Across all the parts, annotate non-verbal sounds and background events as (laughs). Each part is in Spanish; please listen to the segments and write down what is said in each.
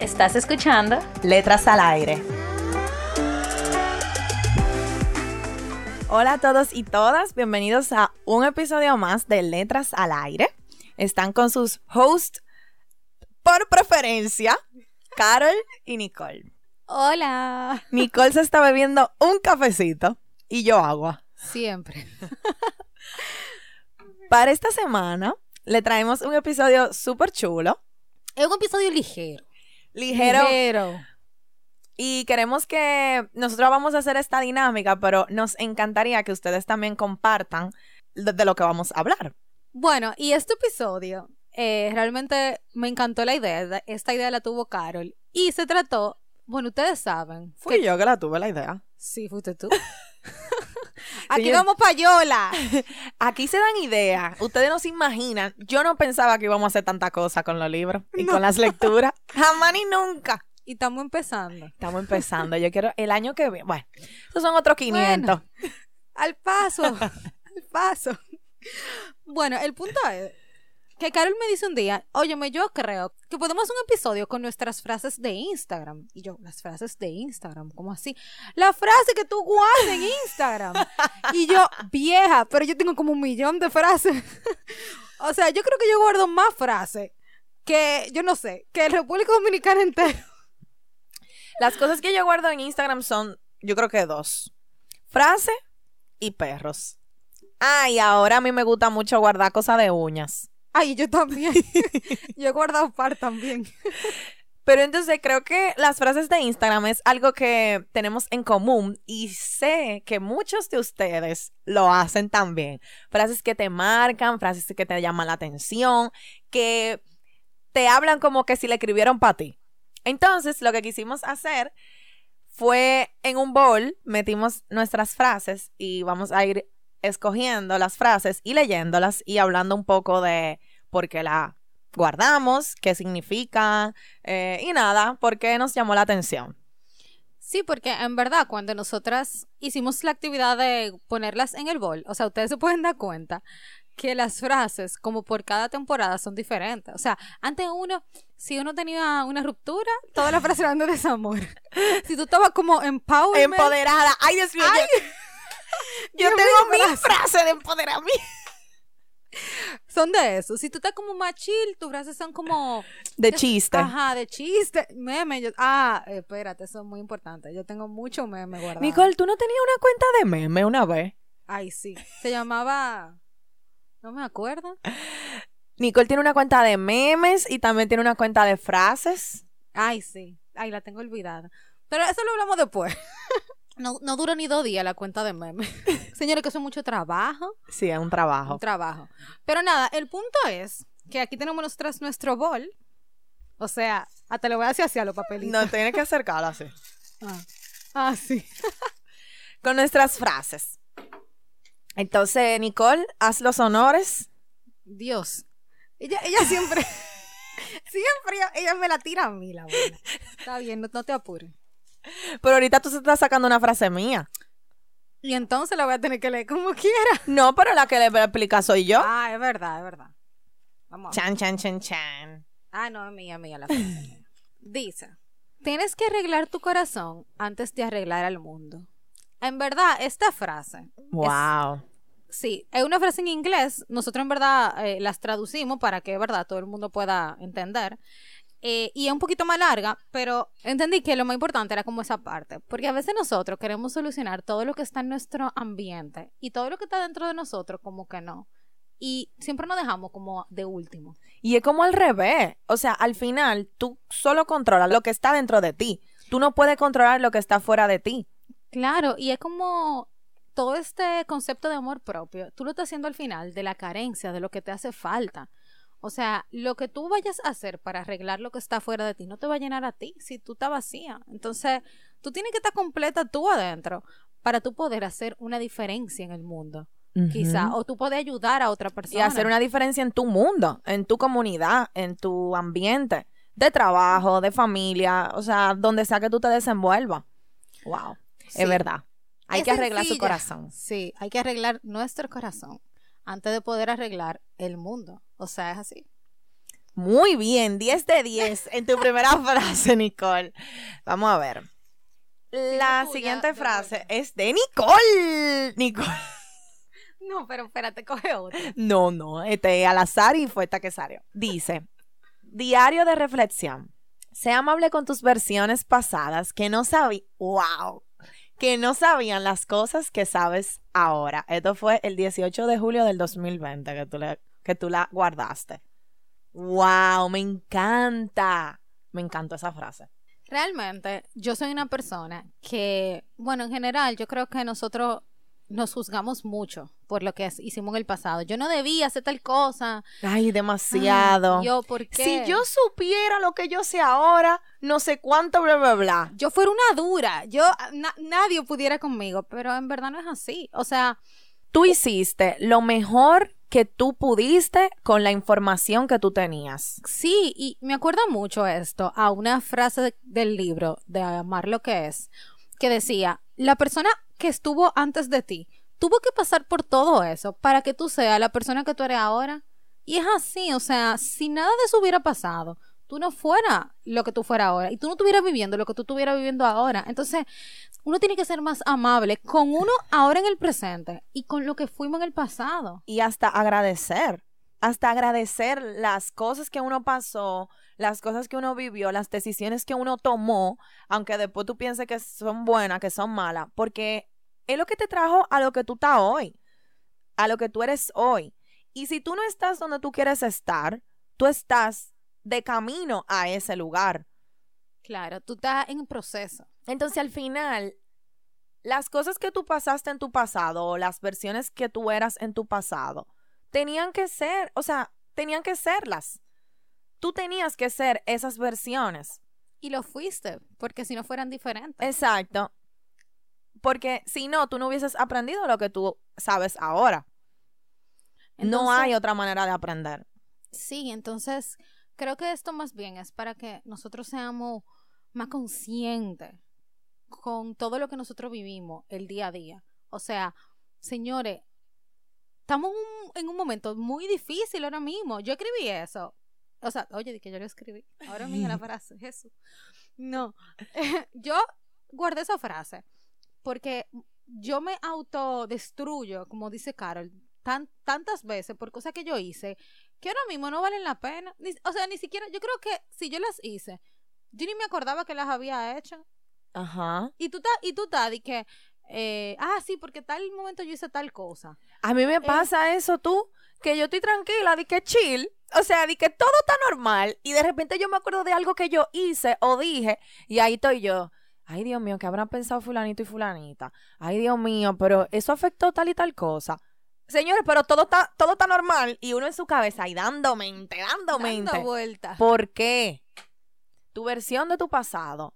¿Estás escuchando? Letras al aire. Hola a todos y todas, bienvenidos a un episodio más de Letras al aire. Están con sus hosts por preferencia, Carol y Nicole. Hola. Nicole se está bebiendo un cafecito y yo agua. Siempre. (laughs) Para esta semana le traemos un episodio súper chulo. Es un episodio ligero. Ligero. Ligero. Y queremos que nosotros vamos a hacer esta dinámica, pero nos encantaría que ustedes también compartan de, de lo que vamos a hablar. Bueno, y este episodio eh, realmente me encantó la idea. Esta idea la tuvo Carol. Y se trató, bueno, ustedes saben. Fui yo que la tuve la idea. Sí, fuiste tú. (laughs) Aquí Señor- vamos payola. (laughs) Aquí se dan ideas. Ustedes no se imaginan. Yo no pensaba que íbamos a hacer tanta cosa con los libros y con las lecturas. (laughs) Jamás ni nunca. Y estamos empezando. Estamos empezando. Yo quiero el año que viene. Bueno, esos son otros 500. Al paso. (laughs) al paso. Bueno, el punto es que Carol me dice un día, óyeme, yo creo que podemos hacer un episodio con nuestras frases de Instagram. Y yo, las frases de Instagram, ¿cómo así? La frase que tú guardas en Instagram. Y yo, (laughs) vieja, pero yo tengo como un millón de frases. (laughs) o sea, yo creo que yo guardo más frases que, yo no sé, que el República Dominicana entero. (laughs) Las cosas que yo guardo en Instagram son, yo creo que dos. Frase y perros. Ah, y ahora a mí me gusta mucho guardar cosas de uñas. Ay, yo también. (laughs) yo he guardado par también. (laughs) Pero entonces creo que las frases de Instagram es algo que tenemos en común y sé que muchos de ustedes lo hacen también. Frases que te marcan, frases que te llaman la atención, que te hablan como que si le escribieron para ti. Entonces lo que quisimos hacer fue en un bowl, metimos nuestras frases y vamos a ir escogiendo las frases y leyéndolas y hablando un poco de por qué la guardamos, qué significa eh, y nada, por qué nos llamó la atención. Sí, porque en verdad cuando nosotras hicimos la actividad de ponerlas en el bol, o sea, ustedes se pueden dar cuenta que las frases, como por cada temporada, son diferentes. O sea, antes uno, si uno tenía una ruptura, todas las frases eran de desamor. (laughs) Si tú estabas como empowerment, Empoderada. Ay, Dios mío. Ay. yo yo tengo mi frase de empoderamiento. son de eso. Si tú estás como más chill, tus frases son como... De chiste. Ajá, de chiste, meme. yo- ah, espérate, eso es muy importante. Yo tengo mucho meme guardado. Nicole, ¿tú no tenías una cuenta de meme una vez? Ay, sí. Se llamaba... No me acuerdo. Nicole tiene una cuenta de memes y también tiene una cuenta de frases. Ay, sí. Ay, la tengo olvidada. Pero eso lo hablamos después. (laughs) No, no dura ni dos días la cuenta de memes. (laughs) Señores, que eso es mucho trabajo. Sí, es un trabajo. Un trabajo. Pero nada, el punto es que aquí tenemos nosotras nuestro bol. O sea, hasta le voy a hacer hacia los papelitos. No, tienes que acercarlo así. (laughs) Ah. Ah, sí. (laughs) Con nuestras frases. Entonces, Nicole, haz los honores. Dios. Ella, ella siempre, siempre, ella, ella me la tira a mí, la buena. Está bien, no, no te apures. Pero ahorita tú se estás sacando una frase mía. Y entonces la voy a tener que leer como quiera. No, pero la que le explica soy yo. Ah, es verdad, es verdad. Vamos a ver. Chan, chan, chan, chan. Ah, no, es mía, mía la frase. Dice, tienes que arreglar tu corazón antes de arreglar al mundo. En verdad, esta frase, Wow. sí, es una frase en inglés. Nosotros en verdad eh, las traducimos para que, verdad, todo el mundo pueda entender. Eh, y es un poquito más larga, pero entendí que lo más importante era como esa parte. Porque a veces nosotros queremos solucionar todo lo que está en nuestro ambiente y todo lo que está dentro de nosotros como que no. Y siempre nos dejamos como de último. Y es como al revés. O sea, al final, tú solo controlas lo que está dentro de ti. Tú no puedes controlar lo que está fuera de ti. Claro, y es como todo este concepto de amor propio, tú lo estás haciendo al final de la carencia, de lo que te hace falta. O sea, lo que tú vayas a hacer para arreglar lo que está fuera de ti no te va a llenar a ti si tú estás vacía. Entonces, tú tienes que estar completa tú adentro para tú poder hacer una diferencia en el mundo. Quizá, o tú puedes ayudar a otra persona. Y hacer una diferencia en tu mundo, en tu comunidad, en tu ambiente de trabajo, de familia, o sea, donde sea que tú te desenvuelvas. Wow, Sí. es verdad. Hay Es que arreglar su corazón. Sí, hay que arreglar nuestro corazón antes de poder arreglar el mundo. O sea, es así. Muy bien, 10 de 10 en tu primera (laughs) frase, Nicole. Vamos a ver. La siguiente frase es de Nicole. Nicole. (laughs) No, pero espérate, coge otro. No, no, este al azar y fue esta que salió. Dice, diario de reflexión. Sea amable con tus versiones pasadas que no sabían, wow, que no sabían las cosas que sabes ahora. Esto fue el 18 de julio del 2020 que tú, que tú la guardaste. Wow, me encanta. Me encantó esa frase. Realmente, yo soy una persona que, bueno, en general, yo creo que nosotros nos juzgamos mucho por lo que hicimos en el pasado. Yo no debía hacer tal cosa. Ay, demasiado. Ay, yo, ¿por qué? Si yo supiera lo que yo sé ahora, no sé cuánto, bla, bla, bla. yo fuera una dura, yo na- nadie pudiera conmigo, pero en verdad no es así. O sea, tú hiciste lo mejor que tú pudiste con la información que tú tenías. sí, y me acuerda mucho esto a una frase de- del libro de Amar lo que es, que decía, la persona que estuvo antes de ti tuvo que pasar por todo eso para que tú seas la persona que tú eres ahora. Y es así, o sea, si nada de eso hubiera pasado, tú no fueras lo que tú fueras ahora y tú no estuvieras viviendo lo que tú estuvieras viviendo ahora. Entonces, uno tiene que ser más amable con uno ahora en el presente y con lo que fuimos en el pasado. Y hasta agradecer. Hasta agradecer las cosas que uno pasó, las cosas que uno vivió, las decisiones que uno tomó, aunque después tú pienses que son buenas, que son malas, porque es lo que te trajo a lo que tú estás hoy, a lo que tú eres hoy. Y si tú no estás donde tú quieres estar, tú estás de camino a ese lugar. Claro, tú estás en proceso. Entonces al final, las cosas que tú pasaste en tu pasado o las versiones que tú eras en tu pasado, tenían que ser, o sea, tenían que serlas. Tú tenías que ser esas versiones. Y lo fuiste, porque si no fueran diferentes. Exacto. Porque si no, tú no hubieses aprendido lo que tú sabes ahora. no hay otra manera de aprender. Sí, entonces creo que esto más bien es para que nosotros seamos más conscientes con todo lo que nosotros vivimos el día a día. O sea, señores, estamos un, en un momento muy difícil ahora mismo. Yo escribí eso. O sea, oye, di que yo lo escribí. Ahora mismo la (laughs) frase, Jesús. No, (laughs) yo guardé esa frase porque yo me autodestruyo, como dice Carol, tan, tantas veces por cosas que yo hice que ahora mismo no valen la pena. Ni- o sea, ni siquiera, yo creo que si yo las hice, yo ni me acordaba que las había hecho. Ajá. Y tú, ta- y tú, que, eh, ah, sí, porque tal momento yo hice tal cosa. A mí me pasa eso tú, que yo estoy tranquila, di que chill, o sea, di que todo está normal y de repente yo me acuerdo de algo que yo hice o dije y ahí estoy yo. Ay, Dios mío, ¿qué habrán pensado fulanito y fulanita? Ay, Dios mío, pero eso afectó tal y tal cosa. Señores, pero todo está, todo está normal y uno en su cabeza ahí dando mente, dando mente. Dando vueltas. ¿Por qué? Tu versión de tu pasado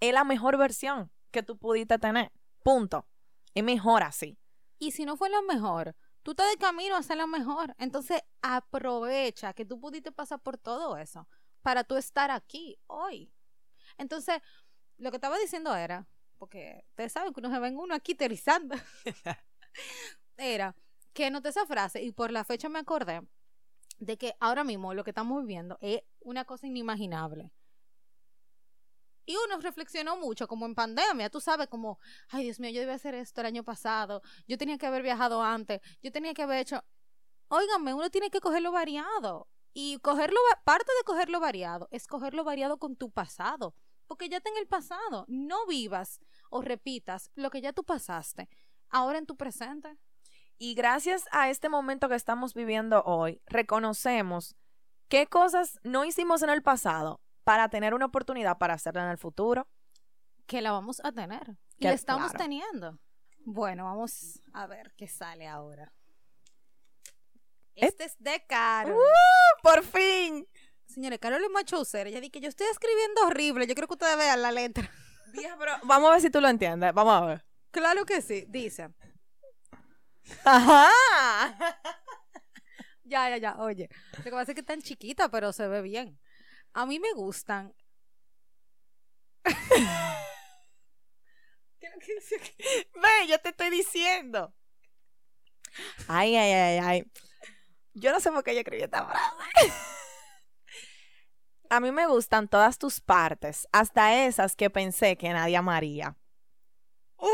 es la mejor versión que tú pudiste tener. Punto. Es mejor así. Y si no fue la mejor, tú estás de camino a ser la mejor. Entonces, aprovecha que tú pudiste pasar por todo eso para tú estar aquí hoy. Entonces, lo que estaba diciendo era, porque ustedes saben que uno se ven uno aquí teorizando, (laughs) (laughs) era que noté esa frase y por la fecha me acordé de que ahora mismo lo que estamos viviendo es una cosa inimaginable. Y uno reflexionó mucho, como en pandemia, tú sabes, como, ay Dios mío, yo debía hacer esto el año pasado, yo tenía que haber viajado antes, yo tenía que haber hecho... Óigame, uno tiene que cogerlo variado. Y cogerlo, parte de cogerlo variado es cogerlo variado con tu pasado. Porque ya está en el pasado. No vivas o repitas lo que ya tú pasaste. Ahora en tu presente. Y gracias a este momento que estamos viviendo hoy, reconocemos qué cosas no hicimos en el pasado para tener una oportunidad para hacerla en el futuro. Que la vamos a tener. Y Que- la estamos claro. teniendo. Bueno, vamos a ver qué sale ahora. Este es de Carol. ¡Uh! ¡Por fin! Señores, Carol es macho usera. Ella dice que yo estoy escribiendo horrible. Yo creo que ustedes vean la letra. Pero vamos a ver si tú lo entiendes. Vamos a ver. Claro que sí. Dice. Ajá. (laughs) Ya, ya, ya. Oye, lo que pasa es que es tan chiquita, pero se ve bien. A mí me gustan. (laughs) Ve, yo te estoy diciendo. Ay, ay, ay, ay. Yo no sé por qué yo escribí esta frase. A mí me gustan todas tus partes, hasta esas que pensé que nadie amaría. ¡Uy!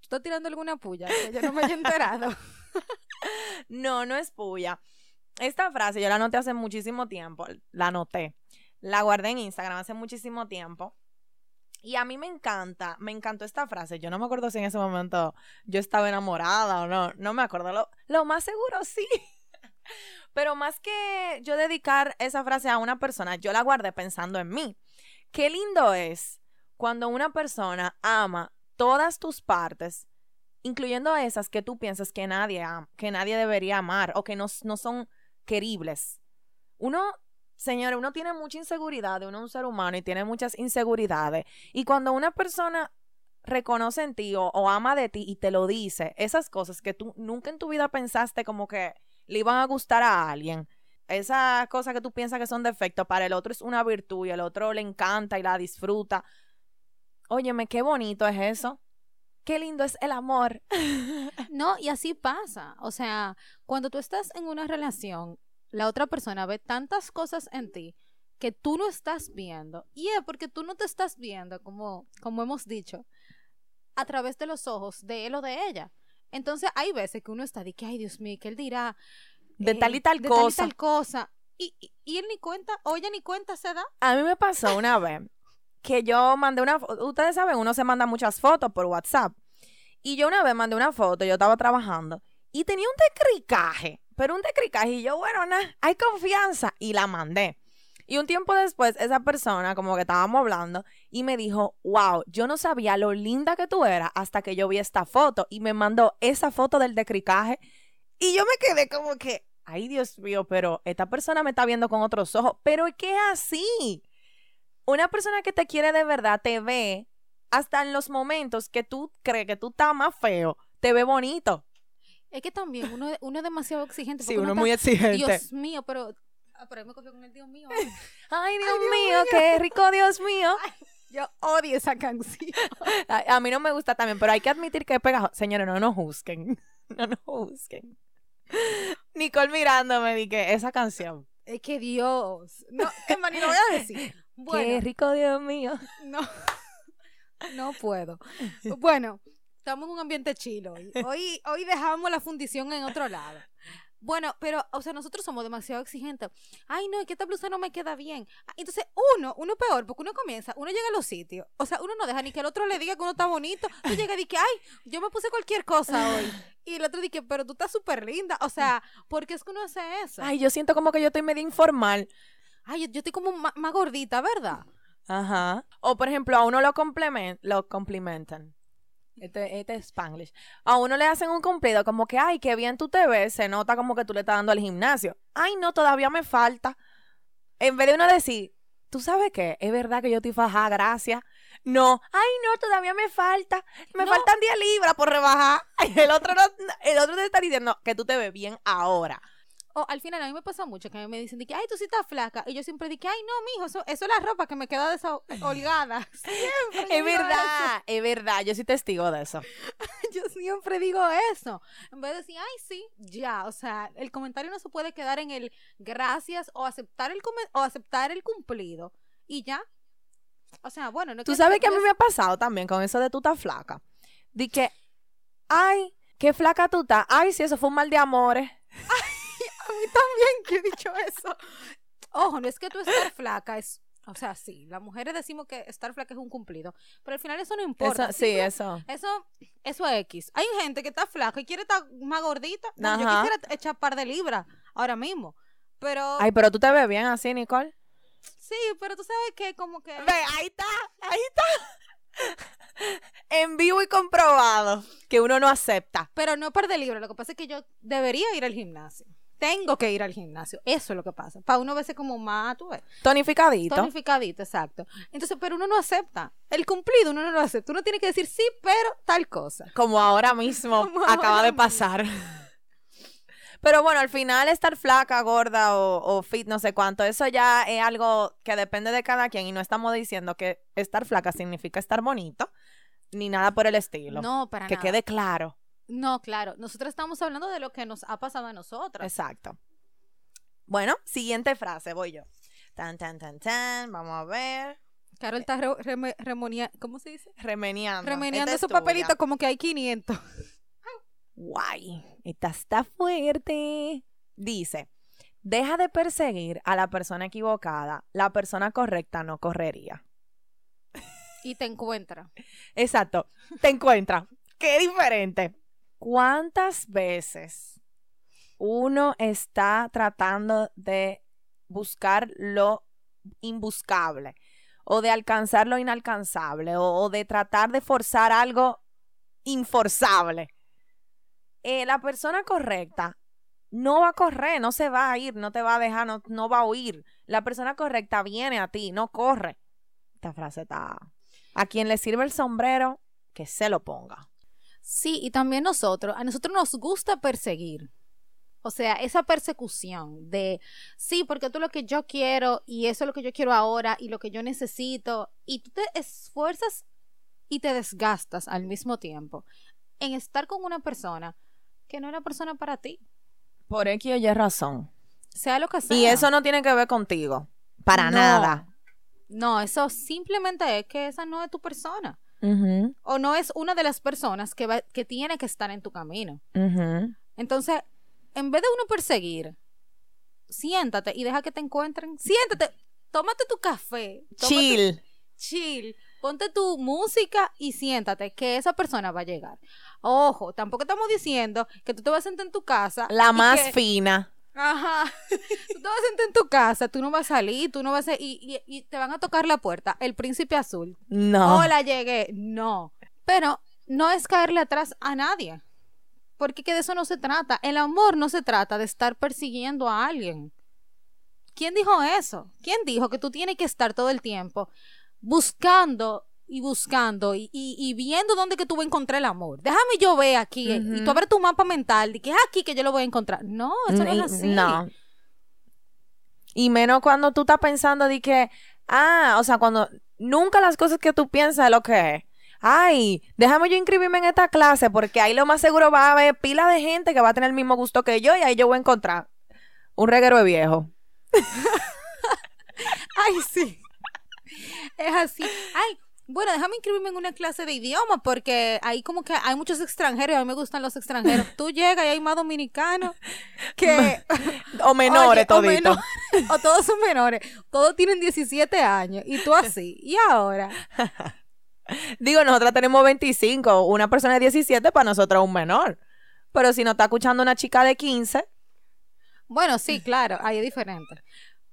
¿Tú estás tirando alguna puya? Que yo no me haya enterado. (laughs) No, no es puya. Esta frase yo la anoté hace muchísimo tiempo. La anoté. La guardé en Instagram hace muchísimo tiempo. Y a mí me encanta, me encantó esta frase. Yo no me acuerdo si en ese momento yo estaba enamorada o no. No me acuerdo. Lo, lo más seguro sí. (laughs) Pero más que yo dedicar esa frase a una persona, yo la guardé pensando en mí. Qué lindo es cuando una persona ama todas tus partes, incluyendo esas que tú piensas que nadie, am- que nadie debería amar o que no, no son queribles. Uno, señores, uno tiene mucha inseguridad, uno es un ser humano y tiene muchas inseguridades. Y cuando una persona reconoce en ti o, ama de ti y te lo dice, esas cosas que tú nunca en tu vida pensaste como que le iban a gustar a alguien, esas cosas que tú piensas que son defectos, para el otro es una virtud y el otro le encanta y la disfruta. Óyeme, qué bonito es eso. Qué lindo es el amor. (laughs) No, y así pasa. O sea, cuando tú estás en una relación, la otra persona ve tantas cosas en ti que tú no estás viendo. Y es porque tú no te estás viendo, como, como hemos dicho, a través de los ojos de él o de ella. Entonces hay veces que uno está de que, ay Dios mío, que él dirá De eh, tal y tal de cosa. tal cosa. Y él ni cuenta, o ella ni cuenta se da. A mí me pasó una vez que yo mandé una ustedes saben, uno se manda muchas fotos por WhatsApp. Y yo una vez mandé una foto, yo estaba trabajando y tenía un decricaje, pero un decricaje y yo, bueno, nada, hay confianza y la mandé. Y un tiempo después esa persona como que estábamos hablando y me dijo, "Wow, yo no sabía lo linda que tú eras hasta que yo vi esta foto" y me mandó esa foto del decricaje y yo me quedé como que, ay Dios mío, pero esta persona me está viendo con otros ojos, pero es así una persona que te quiere de verdad te ve hasta en los momentos que tú crees que tú estás más feo, te ve bonito. Es que también uno, uno es demasiado exigente. Sí, uno es está- muy exigente. Dios mío, pero... Ah, pero ahí me cogió con el Dios mío. (laughs) Ay, Dios, mío, qué rico, Dios mío. (laughs) Yo odio esa canción. (laughs) A, a mí no me gusta también, pero hay que admitir que es pegajoso. Señores, no nos juzguen. No nos juzguen. Nicole mirándome di que esa canción. Es que Dios. No, es más, ni lo voy a decir. Qué rico, Dios mío. no. (laughs) No puedo. Bueno, estamos en un ambiente chilo hoy. (laughs) Hoy, hoy dejamos la fundición en otro lado. Bueno, pero, o sea, nosotros somos demasiado exigentes. Ay, no, es que esta blusa no me queda bien. Ah, Entonces, uno, uno peor, porque uno comienza, uno llega a los sitios. O sea, uno no deja ni que el otro le diga que uno está bonito. Tú llegas y dices, ay, yo me puse cualquier cosa hoy. Y el otro dice, pero tú estás súper linda. O sea, ¿por qué es que uno hace eso? Ay, yo siento como que yo estoy medio informal. Ay, yo, yo estoy como más gordita, ¿verdad? Ajá. O por ejemplo, a uno lo complemen, lo complimentan. Este, este es Spanglish. A uno le hacen un cumplido como que, ay, qué bien tú te ves, se nota como que tú le estás dando al gimnasio. Ay, no, todavía me falta. En vez de uno decir, ¿tú sabes qué? Es verdad que yo estoy fajada, gracias. No, ay, no, todavía me falta. Me No. faltan 10 libras por rebajar. (laughs) El otro, no, el otro te está diciendo que tú te ves bien ahora. O al final a mí me pasa mucho que a mí me dicen de que, ay, tú sí estás flaca. Y yo siempre digo, ay, no, mijo, eso, eso es la ropa que me queda desholgada. (laughs) Siempre Es verdad, es verdad. Yo soy testigo de eso. (laughs) Yo siempre digo eso. En vez de decir, ay, sí, ya. O sea, el comentario no se puede quedar en el gracias o aceptar el, o aceptar el cumplido. Y ya. O sea, bueno, no Tú que- sabes que a mí me ha pasado también con eso de tú estás flaca. De que, ay, qué flaca tú estás. Ay, sí, eso fue un mal de amores. (laughs) Mí también que he dicho eso. Ojo, no es que tú estar flaca es... O sea, sí, las mujeres decimos que estar flaca es un cumplido, pero al final eso no importa. Eso, sí, eso. Eso, eso es X. Hay gente que está flaca y quiere estar más gordita. Bueno, yo quisiera echar par de libras ahora mismo. Pero, Ay, pero tú te ves bien así, Nicole. sí, pero tú sabes que como que... Ve, ahí está, ahí está. en vivo y comprobado que uno no acepta. Pero no de libro. Lo que pasa es que yo debería ir al gimnasio. Tengo que ir al gimnasio. Eso es lo que pasa. Para uno verse como más, tú ves. Tonificadito. Tonificadito, exacto. Entonces, pero uno no acepta. El cumplido uno no lo acepta. Uno tiene que decir sí, pero tal cosa. Como ahora mismo Como (laughs) acaba ahora de pasar. (laughs) Pero bueno, al final estar flaca, gorda o, o fit, no sé cuánto, eso ya es algo que depende de cada quien y no estamos diciendo que estar flaca significa estar bonito, ni nada por el estilo. No, para que nada. quede claro. No, claro. Nosotros estamos hablando de lo que nos ha pasado a nosotras. Exacto. Bueno, siguiente frase, voy yo. Tan, tan, tan, tan, vamos a ver. Carol está re- ¿cómo se dice? Remeniando Esta esos papelitos como que hay 500. Guay, esta está fuerte. Dice, deja de perseguir a la persona equivocada. La persona correcta no correría. Y te encuentra. Exacto, te encuentra. Qué diferente. ¿Cuántas veces uno está tratando de buscar lo imbuscable o de alcanzar lo inalcanzable o, de tratar de forzar algo inforzable? Eh, la persona correcta no va a correr, no se va a ir, no te va a dejar, no, no va a huir. La persona correcta viene a ti, no corre. Esta frase está... A quien le sirve el sombrero, que se lo ponga. Sí, y también nosotros, a nosotros nos gusta perseguir. O sea, esa persecución de, sí, porque tú lo que yo quiero y eso es lo que yo quiero ahora y lo que yo necesito, y tú te esfuerzas y te desgastas al mismo tiempo en estar con una persona que no es una persona para ti, Por X o Y razón. sea lo que sea. Y eso no tiene que ver contigo. Para No. nada. No, eso simplemente es que esa no es tu persona. O no es una de las personas que, va- que tiene que estar en tu camino. Entonces, en vez de uno perseguir, siéntate y deja que te encuentren. Siéntate, tómate tu café. tómate- Chill. Chill. Ponte tu música y siéntate, que esa persona va a llegar. Ojo, tampoco estamos diciendo que tú te vas a sentar en tu casa. La más que- fina. Ajá. (laughs) Tú te vas a sentar en tu casa, tú no vas a salir, tú no vas a... Y, y- y te van a tocar la puerta, el príncipe azul. No. Hola, llegué. No. Pero no es caerle atrás a nadie. Porque que de eso no se trata. El amor no se trata de estar persiguiendo a alguien. ¿Quién dijo eso? ¿Quién dijo que tú tienes que estar todo el tiempo buscando y buscando y, y- y viendo dónde que tú vas a encontrar el amor? Déjame yo ver aquí eh, y tú abres tu mapa mental de que es aquí que yo lo voy a encontrar. No, eso no Y- es así. No. Y menos cuando tú estás pensando de que, ah, o sea, cuando nunca las cosas que tú piensas es lo que es. Ay, déjame yo inscribirme en esta clase porque ahí lo más seguro va a haber pila de gente que va a tener el mismo gusto que yo y ahí yo voy a encontrar un reguero de viejo. (laughs) Ay, sí. Es así. Ay, bueno, déjame inscribirme en una clase de idioma porque ahí como que hay muchos extranjeros y a mí me gustan los extranjeros. (laughs) Tú llegas y hay más dominicanos que... (laughs) O menores Oye, o (laughs) o todos son menores. Todos tienen 17 años y tú así. Y ahora... Digo, nosotras tenemos 25, una persona de 17 para nosotros es un menor. Pero si nos está escuchando una chica de 15, Bueno, sí, claro, ahí es diferente.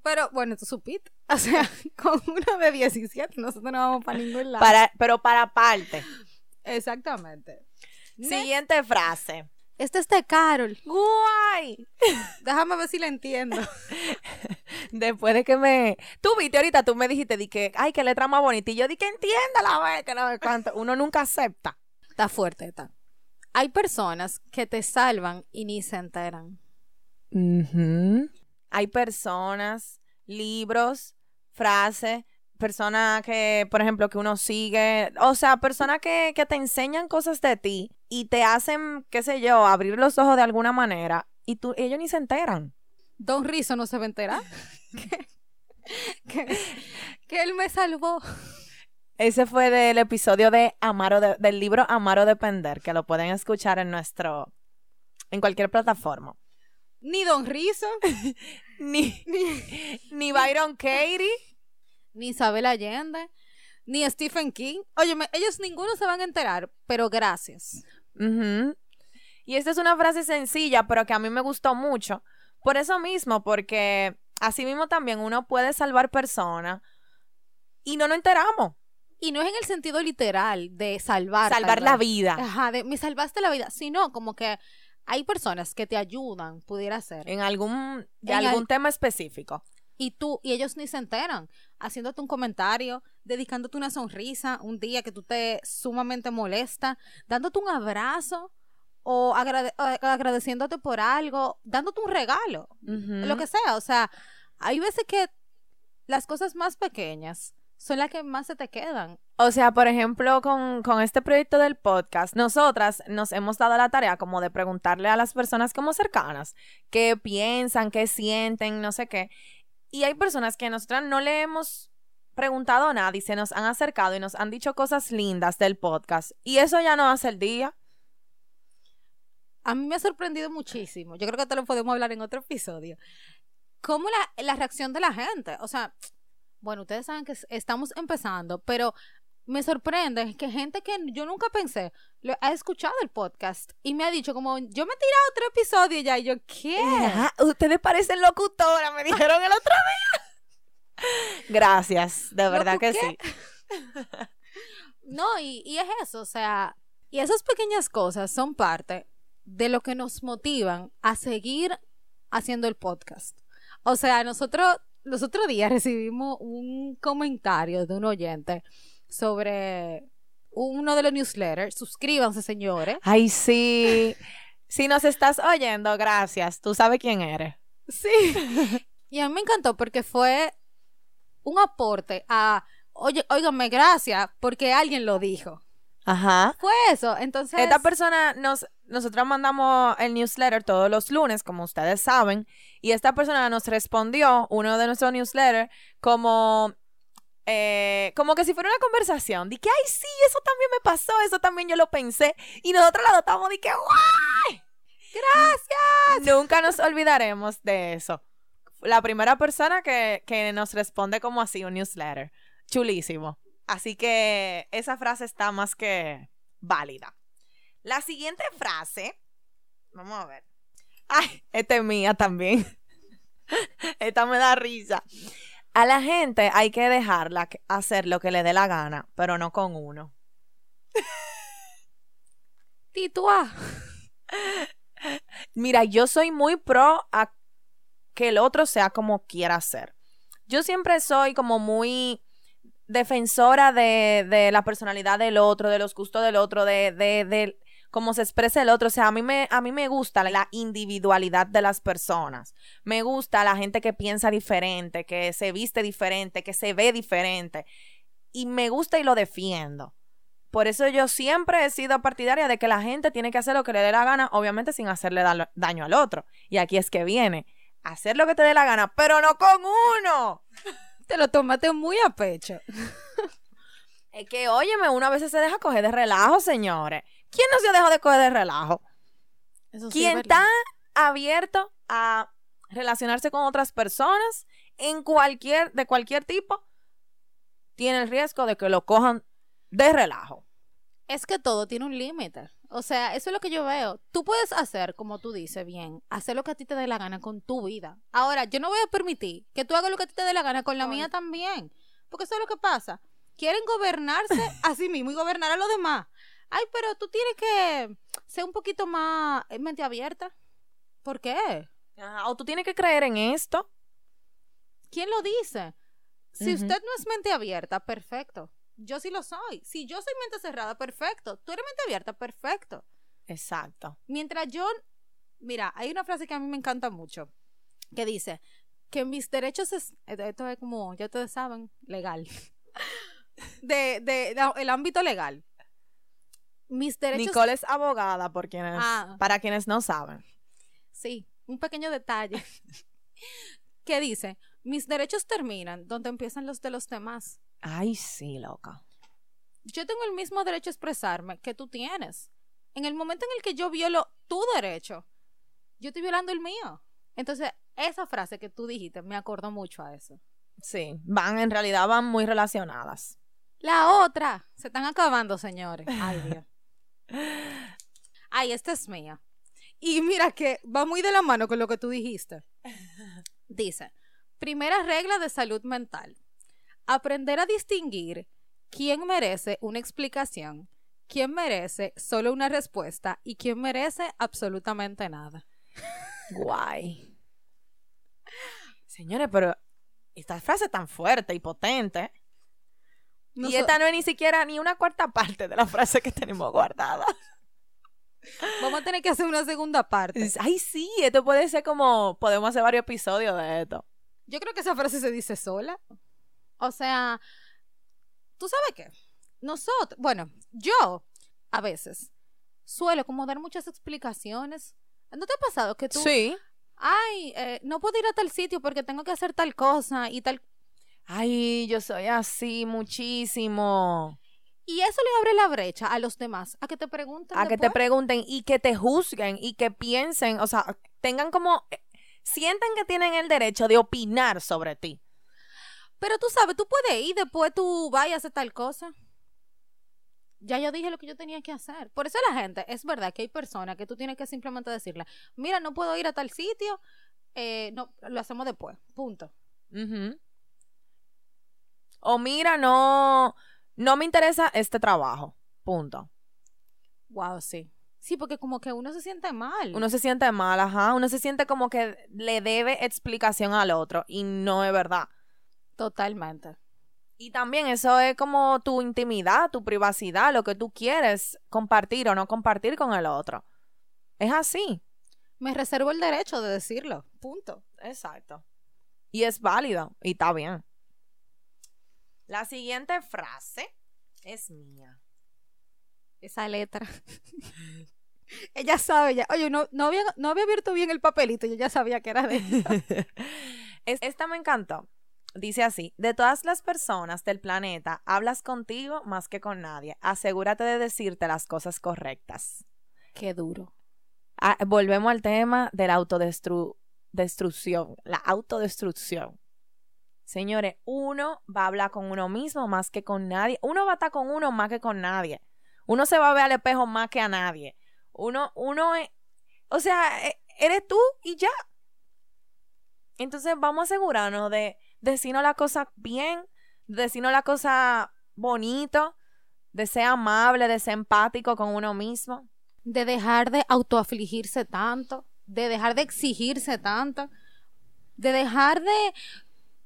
Pero bueno, tú supiste. (laughs) O sea, con una de 17 nosotros no vamos para ningún lado. para, pero para parte. Exactamente. Siguiente frase. Este es de Carol. Guay. (laughs) Déjame ver si la entiendo. (laughs) Después de que me... Tú viste ahorita, tú me dijiste, di que, ay, qué letra más bonita. Y yo di que entiéndala, güey, que no sé cuánto. Uno nunca acepta. Está fuerte, está. Hay personas que te salvan y ni se enteran. Ujú. Hay personas, libros, frases, personas que, por ejemplo, que uno sigue, o sea, personas que, que te enseñan cosas de ti y te hacen, qué sé yo, abrir los ojos de alguna manera y tú, ellos ni se enteran. Don Rizo no se va a enterar. (laughs) que, que- que él me salvó. Ese fue del episodio de Amar o de- del libro Amar o Depender, que lo pueden escuchar en nuestro, en cualquier plataforma. Ni Don Rizo, (laughs) Ni, ni Byron Katie. ni Isabel Allende, ni Stephen King. Óyeme, ellos ninguno se van a enterar, pero gracias. Y esta es una frase sencilla, pero que a mí me gustó mucho. Por eso mismo, porque así mismo también uno puede salvar personas y no nos enteramos. Y no es en el sentido literal de salvar. Salvar la vida. Ajá, de me salvaste la vida, sino como que hay personas que te ayudan, pudiera ser. En algún, de En algún al- tema específico. Y tú, y ellos ni se enteran, haciéndote un comentario, dedicándote una sonrisa un día que tú te sumamente molesta, dándote un abrazo o agrade- agradeciéndote por algo, dándote un regalo, lo que sea. O sea, hay veces que las cosas más pequeñas son las que más se te quedan. O sea, por ejemplo, con, con este proyecto del podcast, nosotras nos hemos dado la tarea como de preguntarle a las personas como cercanas qué piensan, qué sienten, no sé qué. Y hay personas que nosotras no le hemos preguntado nada y se nos han acercado y nos han dicho cosas lindas del podcast. Y eso ya no hace el día. A mí me ha sorprendido muchísimo. Yo creo que te lo podemos hablar en otro episodio. ¿Cómo la, la reacción de la gente? O sea, bueno, ustedes saben que es- estamos empezando, pero me sorprende que gente que yo nunca pensé lo, ha escuchado el podcast y me ha dicho como, yo me he tirado otro episodio ya. Y yo, ¿qué? Ajá, Ustedes parecen locutora, me dijeron el otro día. Gracias, de verdad ¿Locu que qué? sí. No, y, y es eso, o sea, y esas pequeñas cosas son parte de lo que nos motivan a seguir haciendo el podcast. O sea, nosotros los otros días recibimos un comentario de un oyente sobre uno de los newsletters. Suscríbanse, señores. Ay, sí. Si nos estás oyendo, gracias. Tú sabes quién eres. Sí. (laughs) Y a mí me encantó porque fue un aporte a, oye, óigame, gracias, porque alguien lo dijo. Ajá. Fue eso. Entonces, Esta persona nos, nosotros mandamos el newsletter todos los lunes, como ustedes saben, y esta persona nos respondió, uno de nuestros newsletters, como, eh, como que si fuera una conversación, de que, ay, sí, eso también me pasó, eso también yo lo pensé, y nosotros la dotamos de que, ¡guay! ¡Gracias! Nunca nos olvidaremos de eso. La primera persona que, que nos responde como así, un newsletter. Chulísimo. Así que esa frase está más que válida. La siguiente frase, vamos a ver. Ay, esta es mía también. (laughs) esta me da risa. A la gente hay que dejarla hacer lo que le dé la gana, pero no con uno. (laughs) Titua. (laughs) Mira, yo soy muy pro a que el otro sea como quiera ser. Yo siempre soy como muy defensora de, de la personalidad del otro, de los gustos del otro, de, de, de cómo se expresa el otro. O sea, a mí me, a mí me gusta la individualidad de las personas. Me gusta la gente que piensa diferente, que se viste diferente, que se ve diferente. Y me gusta y lo defiendo. Por eso yo siempre he sido partidaria de que la gente tiene que hacer lo que le dé la gana, obviamente sin hacerle da- daño al otro. Y aquí es que viene, hacer lo que te dé la gana, pero no con uno. (laughs) Te lo tomaste muy a pecho. (laughs) Es que, óyeme, uno a veces se deja coger de relajo, señores. ¿Quién no se deja de coger de relajo? Eso sí es está abierto a relacionarse con otras personas en cualquier, de cualquier tipo, tiene el riesgo de que lo cojan de relajo. Es que todo tiene un límite. O sea, eso es lo que yo veo. Tú puedes hacer, como tú dices, bien, hacer lo que a ti te dé la gana con tu vida. Ahora, yo no voy a permitir que tú hagas lo que a ti te dé la gana con la mía también. Porque eso es lo que pasa. Quieren gobernarse (laughs) a sí mismo y gobernar a los demás. Ay, pero tú tienes que ser un poquito más eh, mente abierta. ¿Por qué? Ajá, O tú tienes que creer en esto. ¿Quién lo dice? Si usted no es mente abierta, perfecto. Yo sí lo soy. Si yo soy mente cerrada, perfecto. Tú eres mente abierta, perfecto. Exacto. Mientras yo, mira, hay una frase que a mí me encanta mucho, que dice que mis derechos es, esto es como, ya ustedes saben, legal. (laughs) De, de, de- el ámbito legal. Mis derechos, Nicole es abogada, por quienes, Ah. para quienes no saben. sí, un pequeño detalle, (laughs) que dice, mis derechos terminan donde empiezan los de los demás. Ay, sí, loca. Yo tengo el mismo derecho a expresarme que tú tienes. En el momento en el que yo violo tu derecho, yo estoy violando el mío. Entonces, esa frase que tú dijiste me acordó mucho a eso. Sí, van, en realidad van muy relacionadas. La otra, se están acabando, señores. (laughs) Ay, Dios. Ay, esta es mía. Y mira que va muy de la mano con lo que tú dijiste. Dice, primera regla de salud mental. Aprender a distinguir ¿Quién merece una explicación? ¿Quién merece solo una respuesta? ¿Y quién merece absolutamente nada? Guay. Señores, pero esta frase tan fuerte y potente. No y esta no es ni siquiera ni una cuarta parte de la frase que tenemos guardada. Vamos a tener que hacer una segunda parte. Ay, sí, esto puede ser como. Podemos hacer varios episodios de esto. Yo creo que esa frase se dice sola. O sea, ¿tú sabes qué? Nosotros, bueno, yo a veces suelo como dar muchas explicaciones. ¿No te ha pasado que tú, Sí. ay, eh, no puedo ir a tal sitio porque tengo que hacer tal cosa y tal? Ay, yo soy así muchísimo. Y eso le abre la brecha a los demás, a que te pregunten A que te pregunten y que te juzguen y que piensen, o sea, tengan como. eh, Sientan que tienen el derecho de opinar sobre ti. Pero tú sabes, tú puedes ir, después tú vas y hacer tal cosa. Ya yo dije lo que yo tenía que hacer. Por eso la gente, es verdad que hay personas que tú tienes que simplemente decirle, mira, no puedo ir a tal sitio, eh, no, lo hacemos después, punto. Ujú. O mira, no, no me interesa este trabajo. Punto. Wow, sí. Sí, porque como que uno se siente mal. Uno se siente mal, ajá. Uno se siente como que le debe explicación al otro y no es verdad. Totalmente. Y también eso es como tu intimidad, tu privacidad, lo que tú quieres compartir o no compartir con el otro. Es así. Me reservo el derecho de decirlo, punto. Exacto. Y es válido y está bien. La siguiente frase es mía. Esa letra. (laughs) ella sabe ya. Oye, no, no, había, no había abierto bien el papelito, yo ya sabía que era de ella. (laughs) Es- Esta me encantó. Dice así, de todas las personas del planeta, hablas contigo más que con nadie. Asegúrate de decirte las cosas correctas. Qué duro. Ah, volvemos al tema de la autodestrucción, la autodestrucción. Señores, uno va a hablar con uno mismo más que con nadie. Uno va a estar con uno más que con nadie. Uno se va a ver al espejo más que a nadie. Uno, uno es, o sea, e- eres tú y ya. Entonces vamos a asegurarnos de decirnos la cosa bien, de decirnos la cosa bonito, de ser amable, de ser empático con uno mismo. de dejar de autoafligirse tanto, de dejar de exigirse tanto, de dejar de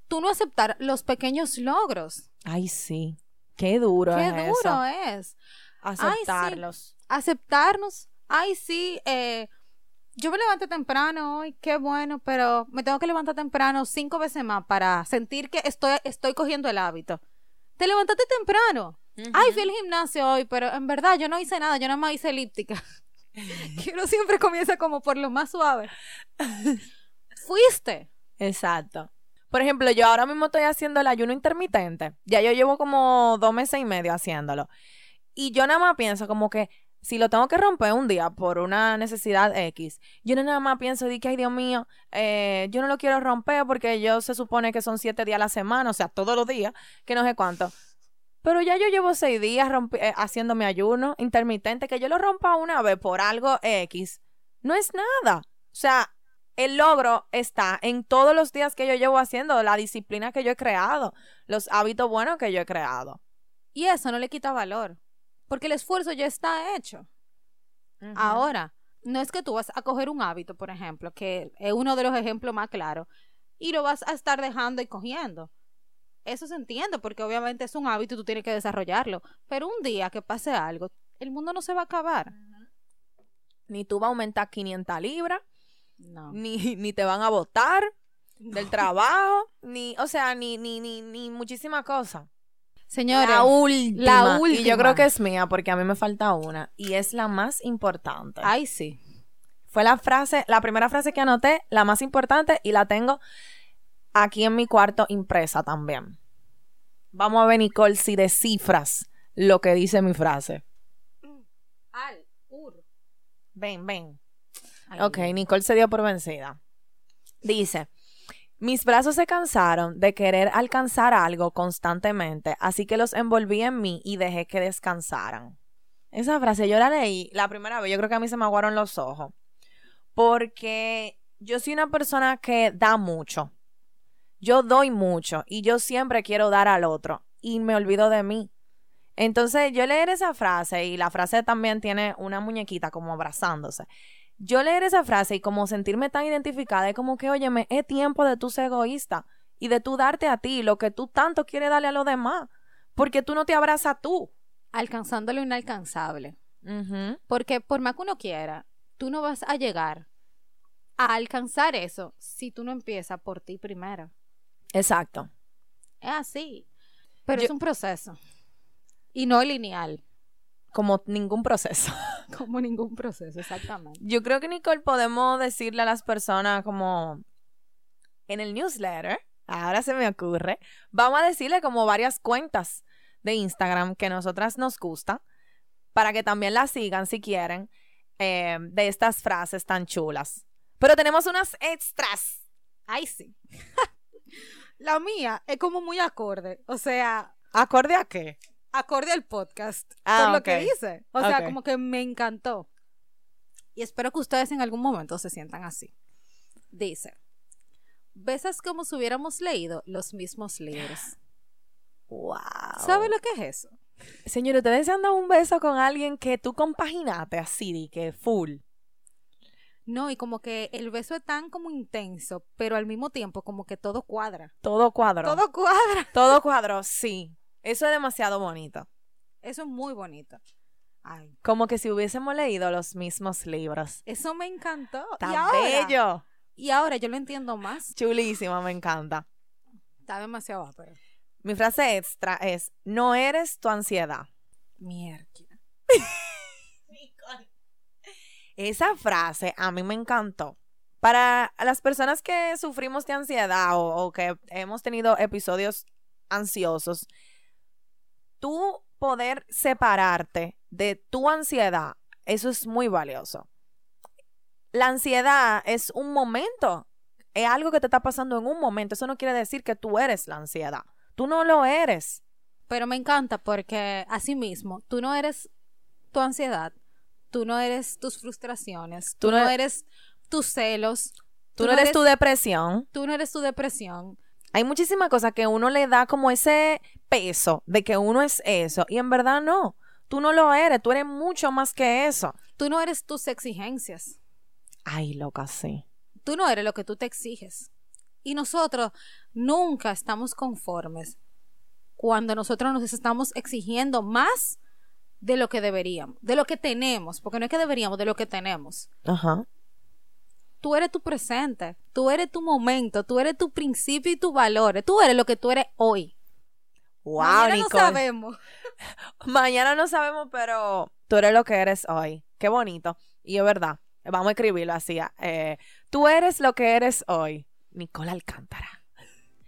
tú no aceptar los pequeños logros. Ay, sí. Qué duro Qué es duro eso. es. Aceptarlos. Aceptarnos. Ay, sí, eh, yo me levanté temprano hoy, qué bueno, pero me tengo que levantar temprano cinco veces más para sentir que estoy, estoy cogiendo el hábito. Te levantaste temprano. Ay, fui al gimnasio hoy, pero en verdad yo no hice nada, yo nada más hice elíptica. (laughs) que uno siempre comienza como por lo más suave. (laughs) Fuiste. Exacto. Por ejemplo, yo ahora mismo estoy haciendo el ayuno intermitente. Ya yo llevo como dos meses y medio haciéndolo. Y yo nada más pienso como que si lo tengo que romper un día por una necesidad X, yo no nada más pienso de que, ay Dios mío, eh, yo no lo quiero romper porque yo se supone que son siete días a la semana, o sea, todos los días, que no sé cuánto. Pero ya yo llevo seis días eh, haciendo mi ayuno intermitente, que yo lo rompa una vez por algo X, no es nada. O sea, el logro está en todos los días que yo llevo haciendo, la disciplina que yo he creado, los hábitos buenos que yo he creado. Y eso no le quita valor. Porque el esfuerzo ya está hecho. Ahora, no es que tú vas a coger un hábito, por ejemplo, que es uno de los ejemplos más claros, y lo vas a estar dejando y cogiendo. Eso se entiende, porque obviamente es un hábito y tú tienes que desarrollarlo. Pero un día que pase algo, el mundo no se va a acabar. Ni tú vas a aumentar 500 libras, No. ni, ni te van a votar del trabajo, (laughs) ni, o sea, ni, ni, ni, ni muchísimas cosas. Señores, La última. la Y yo última. creo que es mía porque a mí me falta una. Y es la más importante. ay sí. Fue la frase, la primera frase que anoté, la más importante, y la tengo aquí en mi cuarto impresa también. Vamos a ver, Nicole, si descifras lo que dice mi frase. Al, ur. Ven, ven. Ay, Ok, Nicole se dio por vencida. Dice, mis brazos se cansaron de querer alcanzar algo constantemente, así que los envolví en mí y dejé que descansaran. Esa frase yo la leí la primera vez, yo creo que a mí se me aguaron los ojos, porque yo soy una persona que da mucho. Yo doy mucho y yo siempre quiero dar al otro y me olvido de mí. Entonces, yo leer esa frase, y la frase también tiene una muñequita como abrazándose. Yo leer esa frase y como sentirme tan identificada, es como que, óyeme, es tiempo de tú ser egoísta y de tú darte a ti lo que tú tanto quieres darle a los demás, porque tú no te abrazas tú. Alcanzando lo inalcanzable. Porque por más que uno quiera, tú no vas a llegar a alcanzar eso si tú no empiezas por ti primero. Exacto. Es así. Pero Yo- es un proceso. Y no lineal. Como ningún proceso. (laughs) Como ningún proceso, exactamente. Yo creo que, Nicole, podemos decirle a las personas como en el newsletter, ahora se me ocurre, vamos a decirle como varias cuentas de Instagram que nosotras nos gusta, para que también las sigan si quieren, eh, de estas frases tan chulas. Pero tenemos unas extras. Ay, sí. (laughs) La mía es como muy acorde. O sea, ¿Acorde a qué? Acorde al podcast. Ah, por lo que hice. O sea, como que me encantó. Y espero que ustedes en algún momento se sientan así. Dice, besas como si hubiéramos leído los mismos libros. Wow. ¿Sabe lo que es eso? Señor, ustedes se han dado un beso con alguien que tú compaginaste así, de que full. No, y como que el beso es tan como intenso, pero al mismo tiempo como que todo cuadra. Todo cuadro. Todo cuadra. Todo cuadro, sí. Eso es demasiado bonito. Eso es muy bonito. Ay, Como que si hubiésemos leído los mismos libros. eso me encantó. Tan y ahora, bello. Y ahora yo lo entiendo más. Chulísima, me encanta. Está demasiado ápero. Mi frase extra es, no eres tu ansiedad. Mierda. Esa frase a mí me encantó. Para las personas que sufrimos de ansiedad o, o que hemos tenido episodios ansiosos, tú poder separarte de tu ansiedad, eso es muy valioso. La ansiedad es un momento, es algo que te está pasando en un momento. Eso no quiere decir que tú eres la ansiedad. Tú no lo eres. Pero me encanta porque así mismo, tú no eres tu ansiedad, tú no eres tus frustraciones, tú, Tú no no- eres tus celos, Tú, no eres tu depresión. tú no eres tu depresión. Hay muchísimas cosas que uno le da como ese peso de que uno es eso y en verdad no. Tú no lo eres, tú eres mucho más que eso. Tú no eres tus exigencias. Ay, loca, sí. Tú no eres lo que tú te exiges. Y nosotros nunca estamos conformes cuando nosotros nos estamos exigiendo más de lo que deberíamos, de lo que tenemos, porque no es que deberíamos, de lo que tenemos. Ajá. Tú eres tu presente, tú eres tu momento, tú eres tu principio y tus valores, tú eres lo que tú eres hoy. Wow, Mañana no sabemos. (laughs) Mañana no sabemos, pero tú eres lo que eres hoy. Qué bonito. Y es verdad. Vamos a escribirlo así. eh, tú eres lo que eres hoy. Nicole Alcántara.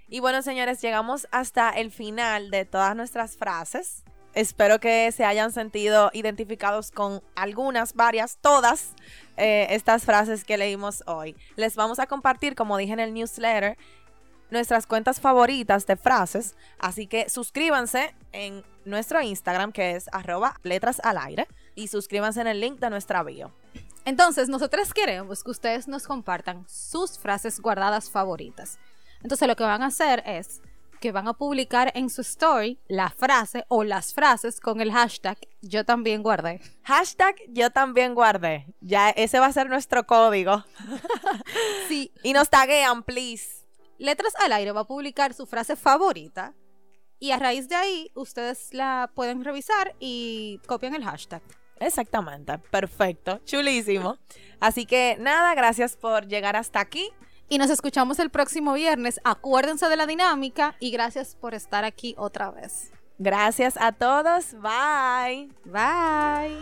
Y bueno, señores, llegamos hasta el final de todas nuestras frases. Espero que se hayan sentido identificados con algunas, varias, todas eh, estas frases que leímos hoy. Les vamos a compartir, como dije en el newsletter, nuestras cuentas favoritas de frases. Así que suscríbanse en nuestro Instagram, que es arroba letras al aire. Y suscríbanse en el link de nuestra bio. Entonces, nosotros queremos que ustedes nos compartan sus frases guardadas favoritas. Entonces, lo que van a hacer es que van a publicar en su story la frase o las frases con el hashtag yo también guardé. Hashtag yo también guardé. Ya ese va a ser nuestro código. (laughs) Sí, Y nos taguean, please. Letras al aire va a publicar su frase favorita y a raíz de ahí ustedes la pueden revisar y copian el hashtag. Exactamente. Perfecto. Chulísimo. Así que nada, gracias por llegar hasta aquí. Y nos escuchamos el próximo viernes. Acuérdense de la dinámica y gracias por estar aquí otra vez. Gracias a todos. Bye. Bye.